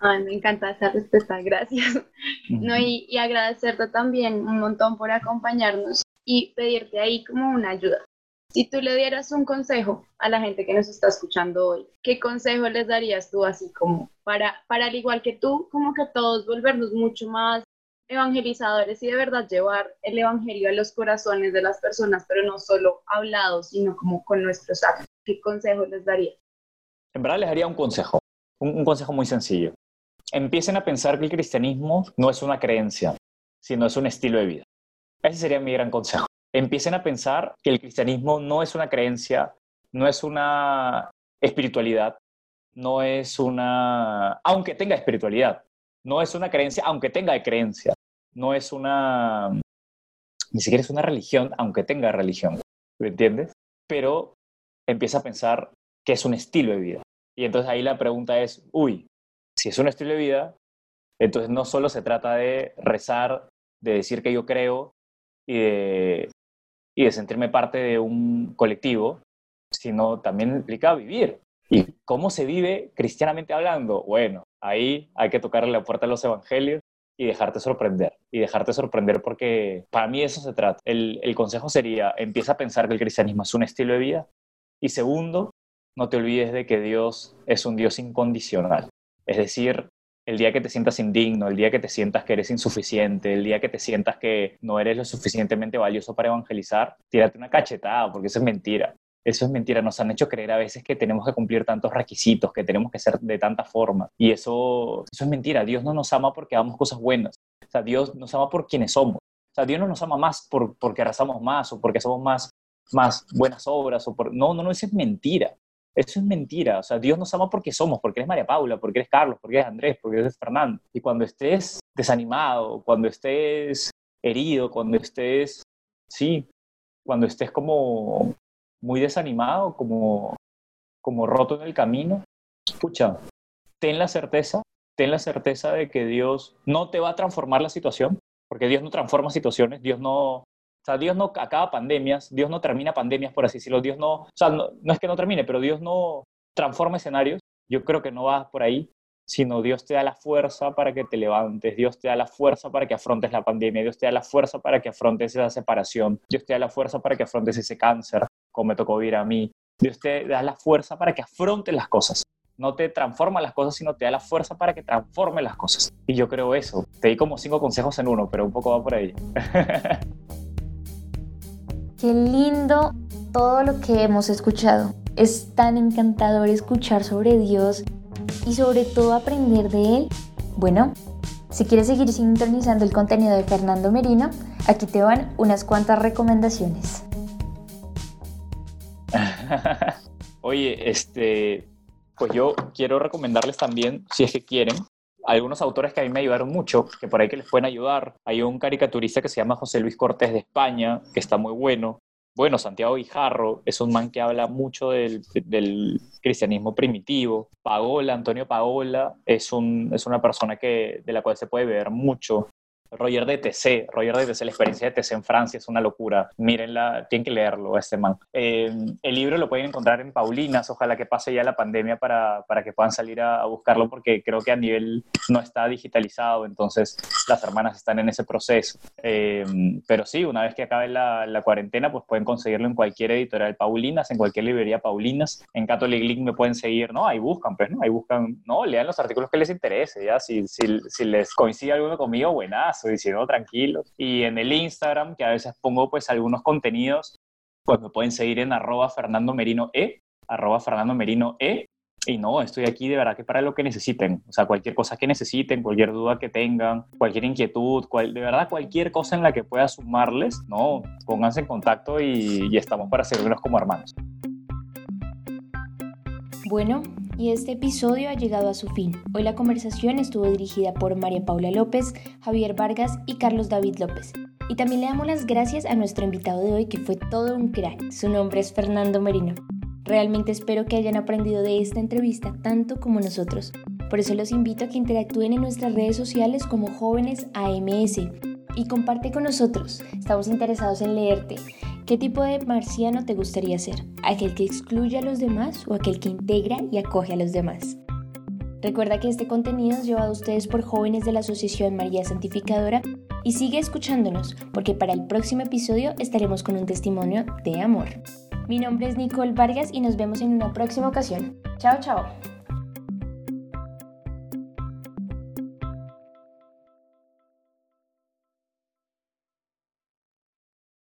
[SPEAKER 4] Ay, me encanta esa respuesta, gracias. No, y, y, agradecerte también un montón por acompañarnos y pedirte ahí como una ayuda. Si tú le dieras un consejo a la gente que nos está escuchando hoy, ¿qué consejo les darías tú así como para, para al igual que tú, como que todos volvernos mucho más evangelizadores y de verdad llevar el evangelio a los corazones de las personas, pero no solo hablados, sino como con nuestros actos? ¿Qué consejo les darías?
[SPEAKER 1] En verdad les daría un consejo, un, un consejo muy sencillo empiecen a pensar que el cristianismo no es una creencia, sino es un estilo de vida. Ese sería mi gran consejo. Empiecen a pensar que el cristianismo no es una creencia, no es una espiritualidad, no es una, aunque tenga espiritualidad, no es una creencia, aunque tenga creencia, no es una, ni siquiera es una religión, aunque tenga religión, ¿me entiendes? Pero empieza a pensar que es un estilo de vida. Y entonces ahí la pregunta es, uy, si es un estilo de vida, entonces no solo se trata de rezar, de decir que yo creo y de, y de sentirme parte de un colectivo, sino también implica vivir. ¿Y cómo se vive cristianamente hablando? Bueno, ahí hay que tocarle la puerta a los evangelios y dejarte sorprender. Y dejarte sorprender porque para mí eso se trata. El, el consejo sería, empieza a pensar que el cristianismo es un estilo de vida. Y segundo, no te olvides de que Dios es un Dios incondicional. Es decir, el día que te sientas indigno, el día que te sientas que eres insuficiente, el día que te sientas que no eres lo suficientemente valioso para evangelizar, tírate una cachetada, porque eso es mentira. Eso es mentira. Nos han hecho creer a veces que tenemos que cumplir tantos requisitos, que tenemos que ser de tanta forma. Y eso, eso es mentira. Dios no nos ama porque hagamos cosas buenas. O sea, Dios nos ama por quienes somos. O sea, Dios no nos ama más por, porque rezamos más o porque somos más, más buenas obras. O por... No, no, no, eso es mentira. Eso es mentira. O sea, Dios nos ama porque somos, porque eres María Paula, porque eres Carlos, porque eres Andrés, porque eres Fernando. Y cuando estés desanimado, cuando estés herido, cuando estés, sí, cuando estés como muy desanimado, como, como roto en el camino, escucha, ten la certeza, ten la certeza de que Dios no te va a transformar la situación, porque Dios no transforma situaciones, Dios no, o sea, Dios no acaba pandemias, Dios no termina pandemias, por así decirlo. Dios no, o sea, no, no, es que no termine, pero Dios no transforma escenarios. Yo creo que no va por ahí, sino Dios te da la fuerza para que te levantes, Dios te da la fuerza para que afrontes la pandemia, Dios te da la fuerza para que afrontes esa separación, Dios te da la fuerza para que afrontes ese cáncer, como me tocó vivir a mí. Dios te da la fuerza para que afrontes las cosas. No te transforma las cosas, sino te da la fuerza para que transforme las cosas. Y yo creo eso. Te di como cinco consejos en uno, pero un poco va por ahí.
[SPEAKER 2] Qué lindo todo lo que hemos escuchado. Es tan encantador escuchar sobre Dios y sobre todo aprender de Él. Bueno, si quieres seguir sintonizando el contenido de Fernando Merino, aquí te van unas cuantas recomendaciones.
[SPEAKER 1] Oye, este, pues yo quiero recomendarles también, si es que quieren, algunos autores que a mí me ayudaron mucho, que por ahí que les pueden ayudar. Hay un caricaturista que se llama José Luis Cortés de España, que está muy bueno. bueno, Santiago Guijarro es un man que habla mucho del, cristianismo primitivo. Paola, Antonio Paola, es, un, es una persona que, de la cual se puede ver mucho. Roger de TC, Roger de TC, la experiencia de TC en Francia es una locura. Mírenla, tienen que leerlo, este man. Eh, el libro lo pueden encontrar en Paulinas, ojalá que pase ya la pandemia para, para que puedan salir a, buscarlo, porque creo que a nivel no está digitalizado, entonces las hermanas están en ese proceso. Eh, pero sí, una vez que acabe la, cuarentena, pues pueden conseguirlo en cualquier editorial Paulinas, en cualquier librería Paulinas. En Catholic Link me pueden seguir, ¿no? Ahí buscan, pues, ¿no? Ahí buscan, ¿no? Lean los artículos que les interese, ¿ya? Si, si, si les coincide alguno conmigo, buenas no, tranquilos. Y en el Instagram, que a veces pongo pues algunos contenidos, pues me pueden seguir en arroba Fernando Merino E, arroba Fernando Merino E. Y no, estoy aquí de verdad que para lo que necesiten. O sea, cualquier cosa que necesiten, cualquier duda que tengan, cualquier inquietud, cual, de verdad cualquier cosa en la que pueda sumarles, no, pónganse en contacto y, y estamos para servirnos como hermanos.
[SPEAKER 2] Bueno, y este episodio ha llegado a su fin. Hoy la conversación estuvo dirigida por María Paula López, Javier Vargas y Carlos David López. Y también le damos las gracias a nuestro invitado de hoy que fue todo un crack. Su nombre es Fernando Merino. Realmente espero que hayan aprendido de esta entrevista tanto como nosotros. Por eso los invito a que interactúen en nuestras redes sociales como jóvenes AMS y comparte con nosotros. Estamos interesados en leerte. ¿Qué tipo de marciano te gustaría ser? ¿Aquel que excluye a los demás o aquel que integra y acoge a los demás? Recuerda que este contenido es llevado a ustedes por jóvenes de la Asociación María Santificadora y sigue escuchándonos porque para el próximo episodio estaremos con un testimonio de amor. Mi nombre es Nicole Vargas y nos vemos en una próxima ocasión. Chao, chao.